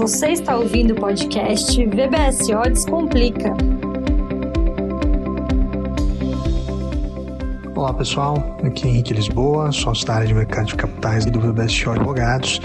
Você está ouvindo o podcast VBSO Descomplica. Olá pessoal, aqui é Henrique Lisboa, sócio da área de mercado de capitais do VBSO Advogados.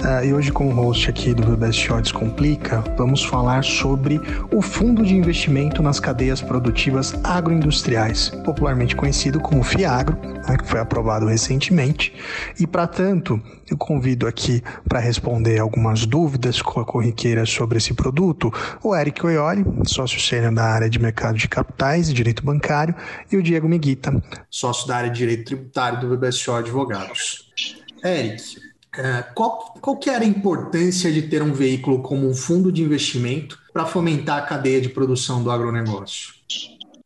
Uh, e hoje, como host aqui do VBSO Descomplica, vamos falar sobre o fundo de investimento nas cadeias produtivas agroindustriais, popularmente conhecido como FIAGRO, né, que foi aprovado recentemente. E, para tanto, eu convido aqui para responder algumas dúvidas corriqueiras sobre esse produto o Eric Oioli, sócio sênior da área de mercado de capitais e direito bancário, e o Diego Miguita, sócio da área de direito tributário do VBSO Advogados. Eric, qual, qual que era a importância de ter um veículo como um fundo de investimento para fomentar a cadeia de produção do agronegócio?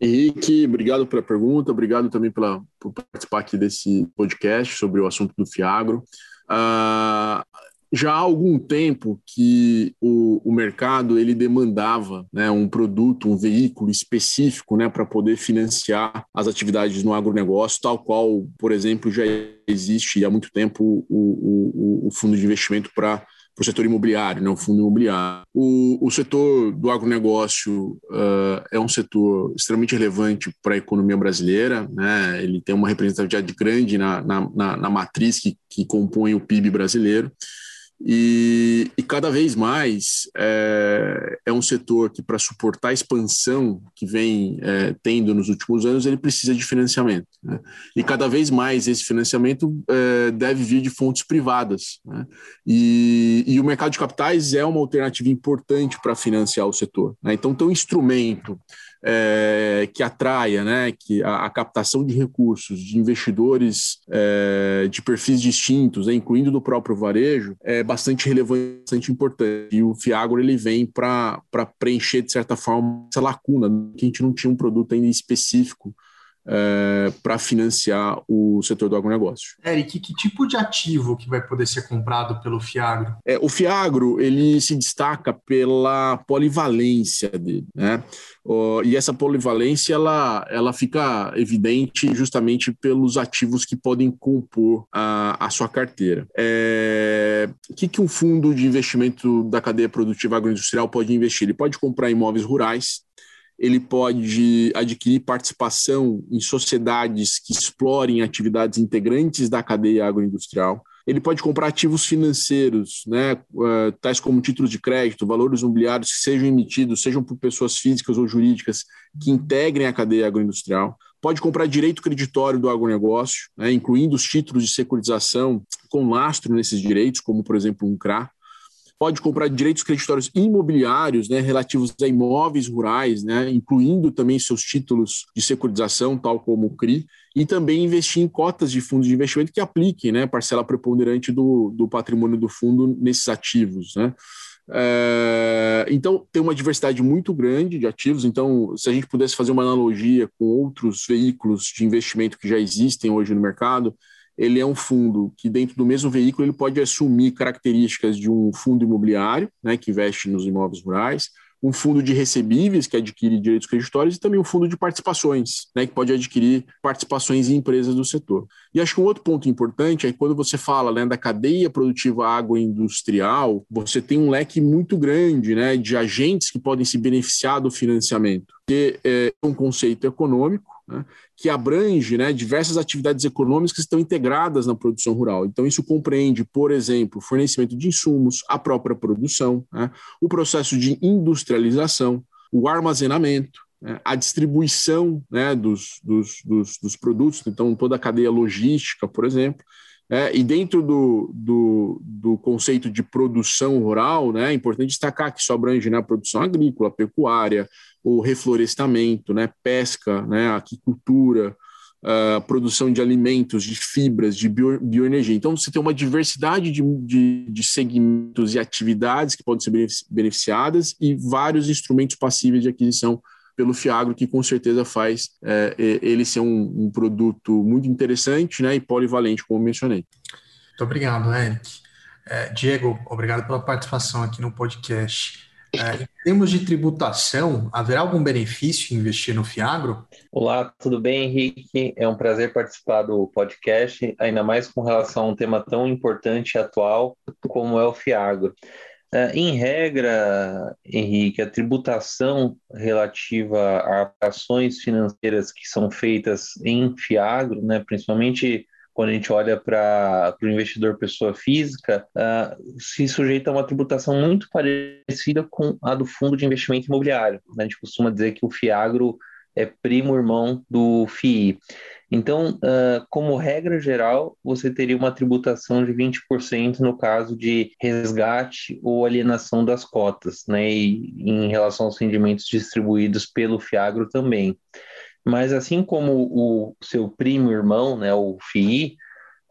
Henrique, obrigado pela pergunta, obrigado também pela, por participar aqui desse podcast sobre o assunto do Fiagro. Uh, já há algum tempo que o, o mercado ele demandava né, um produto, um veículo específico né, para poder financiar as atividades no agronegócio, tal qual, por exemplo, já existe há muito tempo o, o, o fundo de investimento para o setor imobiliário, né, o fundo imobiliário. O, o setor do agronegócio uh, é um setor extremamente relevante para a economia brasileira, né, ele tem uma representatividade grande na, na, na, na matriz que, que compõe o PIB brasileiro. E, e, cada vez mais é, é um setor que, para suportar a expansão que vem é, tendo nos últimos anos, ele precisa de financiamento. Né? E cada vez mais esse financiamento é, deve vir de fontes privadas. Né? E, e, o mercado de capitais é uma alternativa importante para financiar o setor. Né? Então, tem um instrumento é, que atraia né, que a, a, captação de recursos de investidores é, de perfis distintos, né, incluindo do próprio varejo, é bastante relevante, bastante importante. E o Fiagro ele vem para preencher, de certa forma, essa lacuna, que a gente não tinha um produto ainda específico é, para financiar o setor do agronegócio. Eric, que tipo de ativo que vai poder ser comprado pelo Fiagro? É, o Fiagro ele se destaca pela polivalência dele, né? e essa polivalência ela, ela fica evidente justamente pelos ativos que podem compor a, a sua carteira. É, o que, que um fundo de investimento da cadeia produtiva agroindustrial pode investir? Ele pode comprar imóveis rurais, ele pode adquirir participação em sociedades que explorem atividades integrantes da cadeia agroindustrial. Ele pode comprar ativos financeiros, né, uh, tais como títulos de crédito, valores imobiliários que sejam emitidos, sejam por pessoas físicas ou jurídicas que integrem a cadeia agroindustrial. Pode comprar direito creditório do agronegócio, né, incluindo os títulos de securitização com lastro nesses direitos, como, por exemplo, um CRA pode comprar direitos creditórios imobiliários, né, relativos a imóveis rurais, né, incluindo também seus títulos de securitização, tal como o CRI, e também investir em cotas de fundos de investimento que apliquem, né, parcela preponderante do, do patrimônio do fundo nesses ativos, né. É, então, tem uma diversidade muito grande de ativos. Então, se a gente pudesse fazer uma analogia com outros veículos de investimento que já existem hoje no mercado, ele é um fundo que dentro do mesmo veículo ele pode assumir características de um fundo imobiliário, né, que investe nos imóveis rurais, um fundo de recebíveis que adquire direitos creditórios e também um fundo de participações, né, que pode adquirir participações em empresas do setor. E acho que um outro ponto importante é que quando você fala né, da cadeia produtiva agroindustrial, você tem um leque muito grande né, de agentes que podem se beneficiar do financiamento, que é um conceito econômico, né, que abrange né, diversas atividades econômicas que estão integradas na produção rural. Então, isso compreende, por exemplo, fornecimento de insumos, a própria produção, né, o processo de industrialização, o armazenamento, né, a distribuição né, dos, dos, dos, dos, produtos, então toda a cadeia logística, por exemplo. É, e dentro do, do, do, conceito de produção rural, né, é importante destacar que isso abrange né, a produção agrícola, pecuária, o reflorestamento, né, pesca, né, aquicultura, produção de alimentos, de fibras, de bio, bioenergia. Então, você tem uma diversidade de, de, de, segmentos e atividades que podem ser beneficiadas e vários instrumentos passíveis de aquisição pelo Fiagro, que com certeza faz é, ele ser um, um, produto muito interessante né, e polivalente, como mencionei. Muito obrigado, Eric. É, Diego, obrigado pela participação aqui no podcast. É, em termos de tributação, haverá algum benefício em investir no Fiagro? Olá, tudo bem, Henrique? É um prazer participar do podcast, ainda mais com relação a um tema tão importante e atual como é o Fiagro. Uh, em regra, Henrique, a tributação relativa a ações financeiras que são feitas em Fiagro, né, principalmente quando a gente olha para o investidor pessoa física, uh, se sujeita a uma tributação muito parecida com a do fundo de investimento imobiliário. A gente costuma dizer que o FIAGRO é primo irmão do FII. Então, uh, como regra geral, você teria uma tributação de 20% no caso de resgate ou alienação das cotas, né? E em relação aos rendimentos distribuídos pelo FIAGRO também. Mas assim como o seu primo irmão, né, o FII,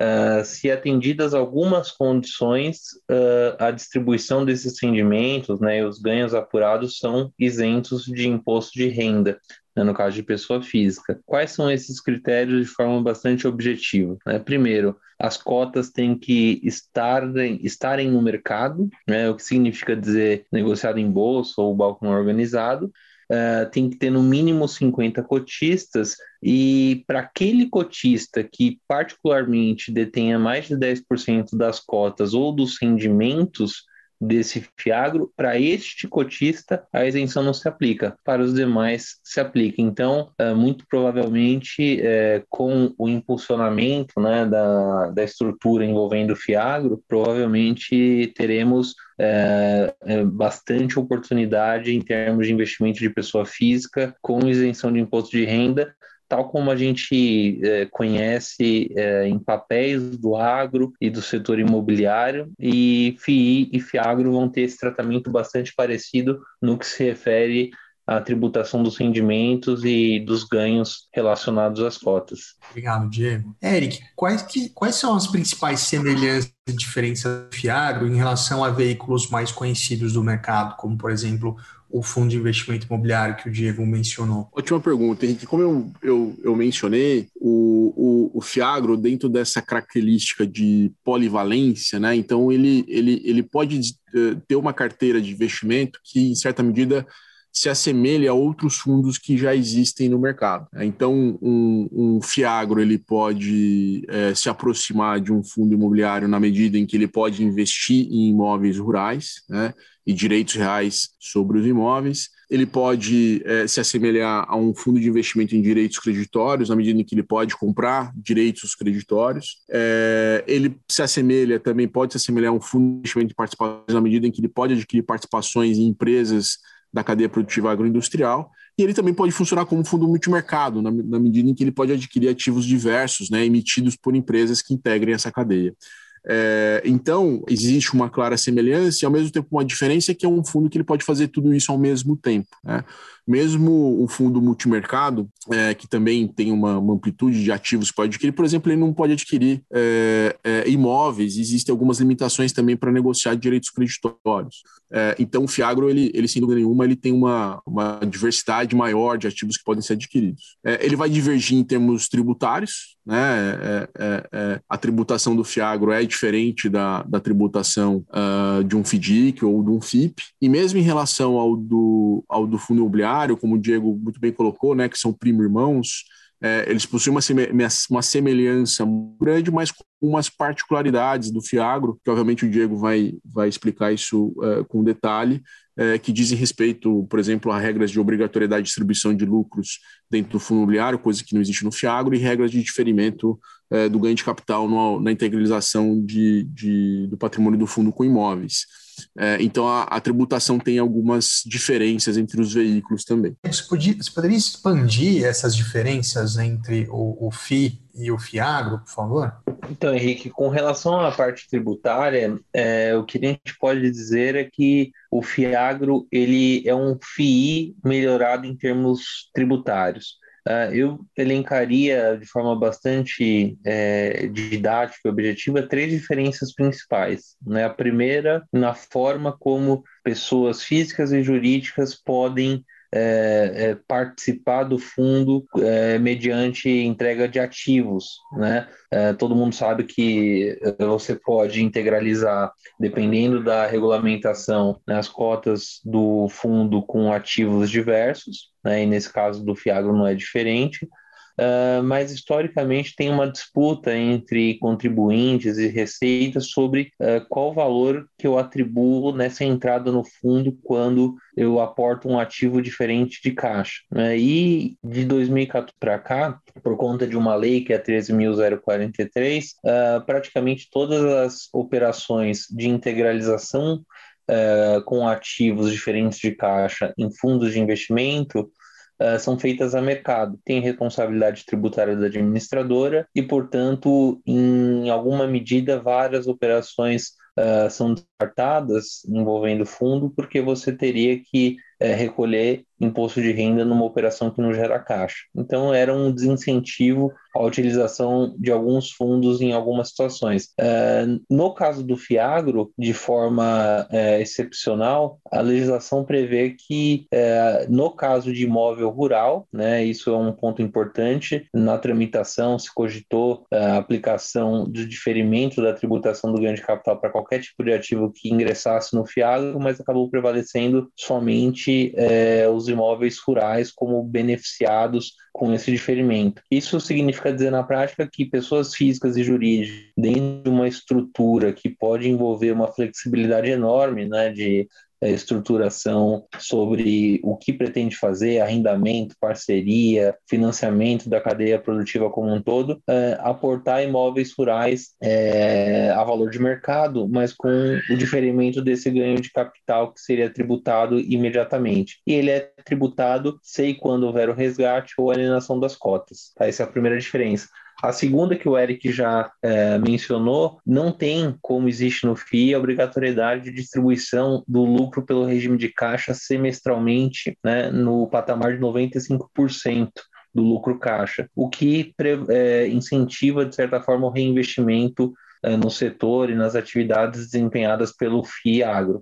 uh, se atendidas algumas condições, uh, a distribuição desses rendimentos, né, os ganhos apurados são isentos de imposto de renda, né, no caso de pessoa física. Quais são esses critérios de forma bastante objetiva? Né? Primeiro, as cotas têm que estarem, estarem no mercado, né, o que significa dizer negociado em bolsa ou balcão organizado, uh, tem que ter no mínimo 50 cotistas, e para aquele cotista que particularmente detenha mais de 10% das cotas ou dos rendimentos desse fiagro, para este cotista a isenção não se aplica, para os demais se aplica. Então, é, muito provavelmente, é, com o impulsionamento né, da, da estrutura envolvendo o fiagro, provavelmente teremos é, é, bastante oportunidade em termos de investimento de pessoa física com isenção de imposto de renda, tal como a gente é, conhece é, em papéis do agro e do setor imobiliário, e FII e FIAGRO vão ter esse tratamento bastante parecido no que se refere à tributação dos rendimentos e dos ganhos relacionados às cotas. Obrigado, Diego. Eric, quais, que, quais são as principais semelhanças e diferenças do FIAGRO em relação a veículos mais conhecidos do mercado, como, por exemplo, o fundo de investimento imobiliário que o Diego mencionou? Ótima pergunta, Henrique. Como eu, eu, eu mencionei, o, o, o, Fiagro, dentro dessa característica de polivalência, né, então ele, ele, ele pode eh, ter uma carteira de investimento que, em certa medida, se assemelha a outros fundos que já existem no mercado. Então, um, um Fiagro ele pode é, se aproximar de um fundo imobiliário na medida em que ele pode investir em imóveis rurais, né? e direitos reais sobre os imóveis. Ele pode é, se assemelhar a um fundo de investimento em direitos creditórios, na medida em que ele pode comprar direitos creditórios. É, ele se assemelha também, pode se assemelhar a um fundo de investimento de participações, na medida em que ele pode adquirir participações em empresas da cadeia produtiva agroindustrial. E ele também pode funcionar como fundo multimercado, na, na medida em que ele pode adquirir ativos diversos, né, emitidos por empresas que integrem essa cadeia. É, então, existe uma clara semelhança e, ao mesmo tempo, uma diferença que é um fundo que ele pode fazer tudo isso ao mesmo tempo. Né? Mesmo o fundo multimercado, é, que também tem uma, uma, amplitude de ativos que pode adquirir, por exemplo, ele não pode adquirir é, é imóveis, existem algumas limitações também para negociar direitos creditórios. É, então, o Fiagro, ele, ele, sem dúvida nenhuma, ele tem uma, uma diversidade maior de ativos que podem ser adquiridos. É, ele vai divergir em termos tributários, né? a tributação do Fiagro é diferente da, da tributação uh, de um FDIC ou de um FIP, e mesmo em relação ao do, ao do fundo imobiliário, como o Diego muito bem colocou, né, que são primo-irmãos, é, eles possuem uma, uma semelhança grande, mas com umas particularidades do Fiagro, que obviamente o Diego vai, vai explicar isso é, com detalhe, é, que dizem respeito, por exemplo, a regras de obrigatoriedade de distribuição de lucros dentro do fundo imobiliário, coisa que não existe no Fiagro, e regras de diferimento é, do ganho de capital no, na integralização de, de, do patrimônio do fundo com imóveis. É, então a, a, tributação tem algumas diferenças entre os veículos também. Você, podia, você poderia expandir essas diferenças entre o, o FI e o FIAGRO, por favor? Então, Henrique, com relação à parte tributária, é, o que a gente pode dizer é que o FIAGRO ele é um FII melhorado em termos tributários. Uh, eu elencaria de forma bastante é, didática e objetiva três diferenças principais. Né? A primeira, na forma como pessoas físicas e jurídicas podem é, é, participar do fundo é, mediante entrega de ativos, né? É, todo mundo sabe que você pode integralizar, dependendo da regulamentação, né, as cotas do fundo com ativos diversos, né? E nesse caso do Fiagro não é diferente. Uh, mas historicamente tem uma disputa entre contribuintes e receitas sobre uh, qual valor que eu atribuo nessa entrada no fundo quando eu aporto um ativo diferente de caixa. Né? E de 2014 para cá, por conta de uma lei que é a 13.043, uh, praticamente todas as operações de integralização uh, com ativos diferentes de caixa em fundos de investimento uh, são feitas a mercado. Tem responsabilidade tributária da administradora e, portanto, em alguma medida, várias operações uh, são descartadas envolvendo fundo, porque você teria que uh, recolher imposto de renda numa operação que não gera caixa. Então, era um desincentivo à utilização de alguns fundos em algumas situações. Uh, no caso do Fiagro, de forma uh, excepcional, a legislação prevê que, uh, no caso de imóvel rural, né, isso é um ponto importante, na tramitação se cogitou a aplicação do diferimento da tributação do ganho de capital para qualquer tipo de ativo que ingressasse no Fiagro, mas acabou prevalecendo somente os imóveis rurais como beneficiados com esse diferimento. Isso significa dizer na prática que pessoas físicas e jurídicas, dentro de uma estrutura que pode envolver uma flexibilidade enorme né, de é, estruturação sobre o que pretende fazer, arrendamento, parceria, financiamento da cadeia produtiva como um todo, é, aportar imóveis rurais é, a valor de mercado, mas com o diferimento desse ganho de capital que seria tributado imediatamente. E ele é tributado, sei quando houver o resgate ou alienação das cotas. Tá? Essa é a primeira diferença. A segunda que o Eric já é, mencionou, não tem, como existe no FII, a obrigatoriedade de distribuição do lucro pelo regime de caixa semestralmente né, no patamar de 95% do lucro caixa, o que é, incentiva, de certa forma, o reinvestimento é, no setor e nas atividades desempenhadas pelo FII Agro.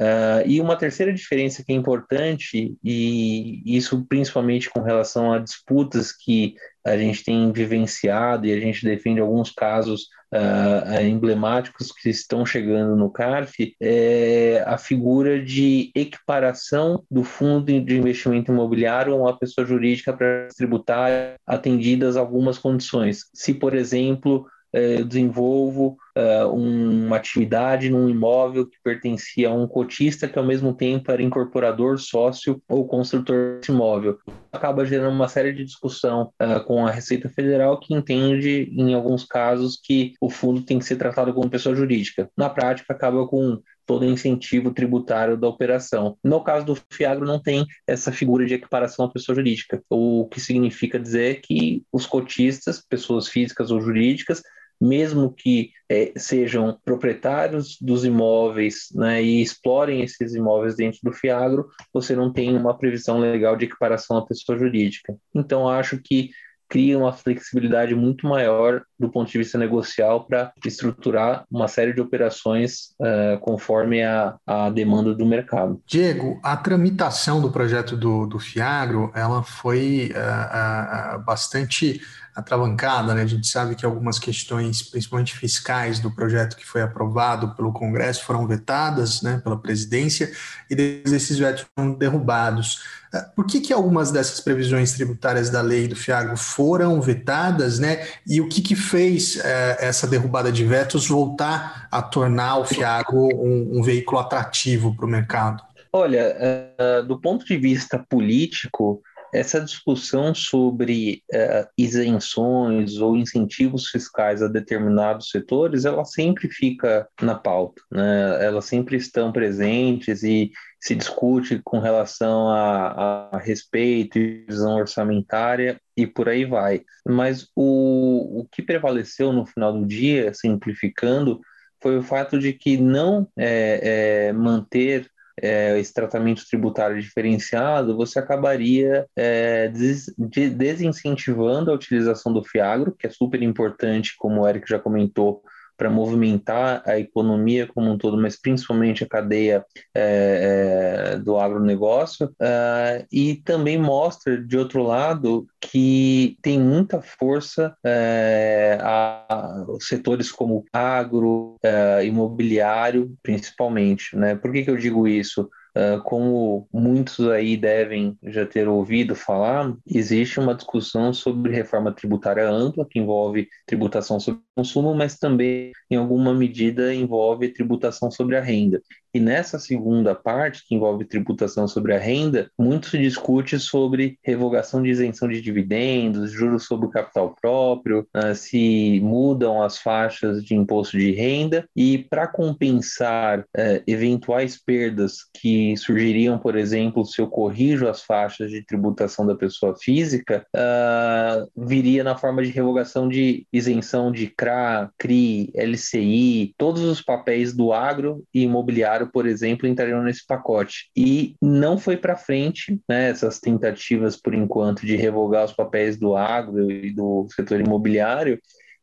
Uh, e uma terceira diferença que é importante, e isso principalmente com relação a disputas que a gente tem vivenciado e a gente defende alguns casos uh, emblemáticos que estão chegando no CARF, é a figura de equiparação do fundo de investimento imobiliário a uma pessoa jurídica para tributar atendidas algumas condições. Se, por exemplo, eu desenvolvo uh, uma atividade num imóvel que pertencia a um cotista que ao mesmo tempo era incorporador, sócio ou construtor desse imóvel. Acaba gerando uma série de discussão uh, com a Receita Federal que entende, em alguns casos, que o fundo tem que ser tratado como pessoa jurídica. Na prática, acaba com todo incentivo tributário da operação. No caso do Fiagro, não tem essa figura de equiparação à pessoa jurídica, o que significa dizer que os cotistas, pessoas físicas ou jurídicas, mesmo que é, sejam proprietários dos imóveis né, e explorem esses imóveis dentro do Fiagro, você não tem uma previsão legal de equiparação à pessoa jurídica. Então, acho que cria uma flexibilidade muito maior do ponto de vista negocial para estruturar uma série de operações uh, conforme a, a demanda do mercado. Diego, a tramitação do projeto do, do Fiagro ela foi uh, uh, bastante atravancada, né? A gente sabe que algumas questões, principalmente fiscais, do projeto que foi aprovado pelo Congresso foram vetadas, né, pela presidência, e esses vetos foram derrubados. Ah, por que, que algumas dessas previsões tributárias da lei do FIAGRO foram vetadas, né? E o que, que fez eh, essa derrubada de vetos voltar a tornar o FIAGRO um, um veículo atrativo para o mercado? Olha, uh, do ponto de vista político, essa discussão sobre uh, isenções ou incentivos fiscais a determinados setores, ela sempre fica na pauta, né? Elas sempre estão presentes e se discute com relação a, a respeito e visão orçamentária e por aí vai. Mas o, o que prevaleceu no final do dia, simplificando, foi o fato de que não é, é, manter é, esse tratamento tributário diferenciado, você acabaria é, des, de, desincentivando a utilização do Fiagro, que é super importante, como o Eric já comentou, para movimentar a economia como um todo, mas principalmente a cadeia é, é, do agronegócio, uh, e também mostra, de outro lado, que tem muita força é, a, a, setores como agro, é, imobiliário, principalmente. Né? Por que, que eu digo isso? Uh, como muitos aí devem já ter ouvido falar, existe uma discussão sobre reforma tributária ampla, que envolve tributação sobre consumo, mas também, em alguma medida, envolve tributação sobre a renda. E nessa segunda parte, que envolve tributação sobre a renda, muito se discute sobre revogação de isenção de dividendos, juros sobre o capital próprio, uh, se mudam as faixas de imposto de renda, e para compensar uh, eventuais perdas que surgiriam, por exemplo, se eu corrijo as faixas de tributação da pessoa física, uh, viria na forma de revogação de isenção de CRA, CRI, LCI, todos os papéis do agro e imobiliário por exemplo, entrariam nesse pacote. E não foi para frente né, essas tentativas, por enquanto, de revogar os papéis do agro e do setor imobiliário.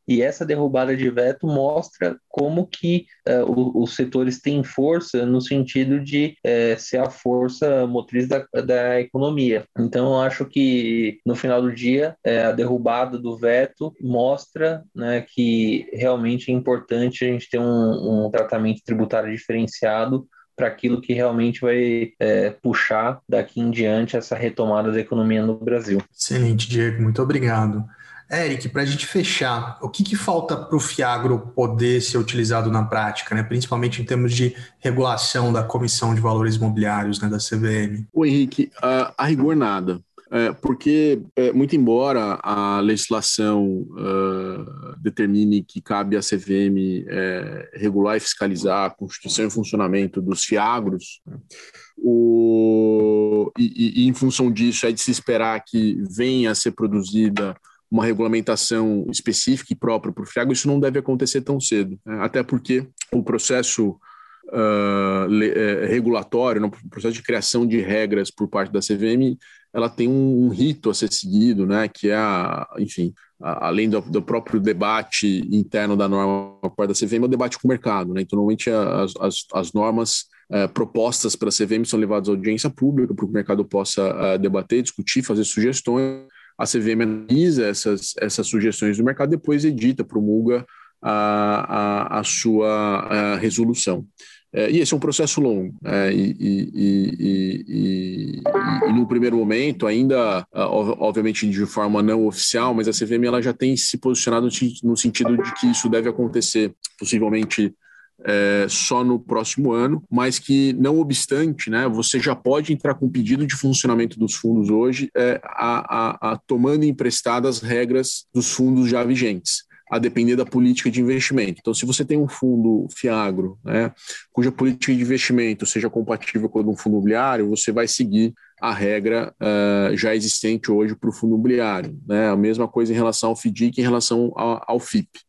E essa derrubada de veto mostra como que uh, os setores têm força no sentido de uh, ser a força motriz da, da economia. Então, eu acho que no final do dia, uh, a derrubada do veto mostra né, que realmente é importante a gente ter um, um tratamento tributário diferenciado para aquilo que realmente vai é, puxar daqui em diante essa retomada da economia no Brasil. Excelente, Diego, muito obrigado. Eric, para a gente fechar, o que, que falta para o Fiagro poder ser utilizado na prática, né? principalmente em termos de regulação da Comissão de Valores Imobiliários, né, da CVM? O Henrique, a, a rigor nada. É, porque, é, muito embora a legislação uh, determine que cabe à CVM é, regular e fiscalizar a constituição e funcionamento dos fiagros, o, e, e, em função disso é de se esperar que venha a ser produzida uma regulamentação específica e própria para o Fiago, isso não deve acontecer tão cedo, né? até porque o processo uh, le, uh, regulatório, no processo de criação de regras por parte da CVM, ela tem um, um rito a ser seguido, né, que é, a, enfim, a, além do, do, próprio debate interno da norma por parte da CVM, é o debate com o mercado. Né? Então, normalmente, as, as, as normas uh, propostas pela CVM são levadas à audiência pública para que o mercado possa debater, discutir, fazer sugestões a CVM analisa essas, essas sugestões do mercado, depois edita, promulga a, a, a sua a resolução. É, e esse é um processo longo. É, e, e, e, e, no primeiro momento, ainda, obviamente de forma não oficial, mas a CVM ela já tem se posicionado no sentido de que isso deve acontecer possivelmente é, só no próximo ano, mas que, não obstante, né, você já pode entrar com pedido de funcionamento dos fundos hoje, é, a, a, a tomando emprestadas regras dos fundos já vigentes a depender da política de investimento. Então, se você tem um fundo Fiagro, né, cuja política de investimento seja compatível com um fundo imobiliário, você vai seguir a regra uh, já existente hoje para o fundo imobiliário. Né? A mesma coisa em relação ao FDIC em relação ao, ao FIP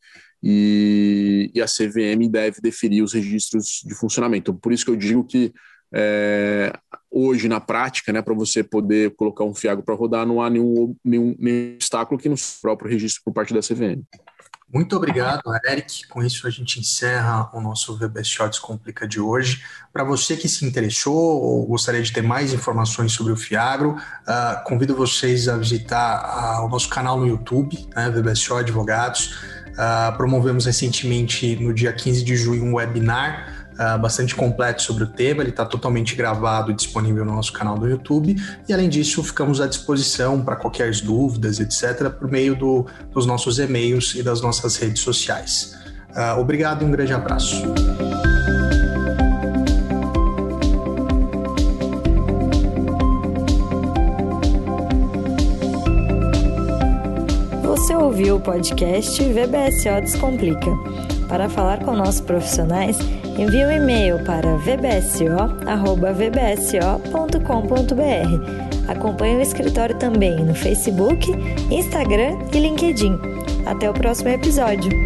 e, e a CVM deve definir os registros de funcionamento. Por isso que eu digo que é, hoje, na prática, né, para você poder colocar um fiago para rodar, não há nenhum, nenhum, nenhum obstáculo aqui no próprio registro por parte da CVM. Muito obrigado, Eric. Com isso, a gente encerra o nosso VBS Shots Complica de hoje. Para você que se interessou ou gostaria de ter mais informações sobre o Fiagro, uh, convido vocês a visitar uh, o nosso canal no YouTube, né, VBS Show Advogados. Uh, promovemos recentemente, no dia 15 de junho, um webinar uh, bastante completo sobre o tema. Ele está totalmente gravado e disponível no nosso canal do YouTube. E, além disso, ficamos à disposição para qualquer dúvidas, etc., por meio do, dos nossos e-mails e das nossas redes sociais. Uh, obrigado e um grande abraço. Ouviu o podcast VBSO Descomplica. Para falar com nossos profissionais, envie um e-mail para vbso.vbso.com.br. Acompanhe o escritório também no Facebook, Instagram e LinkedIn. Até o próximo episódio.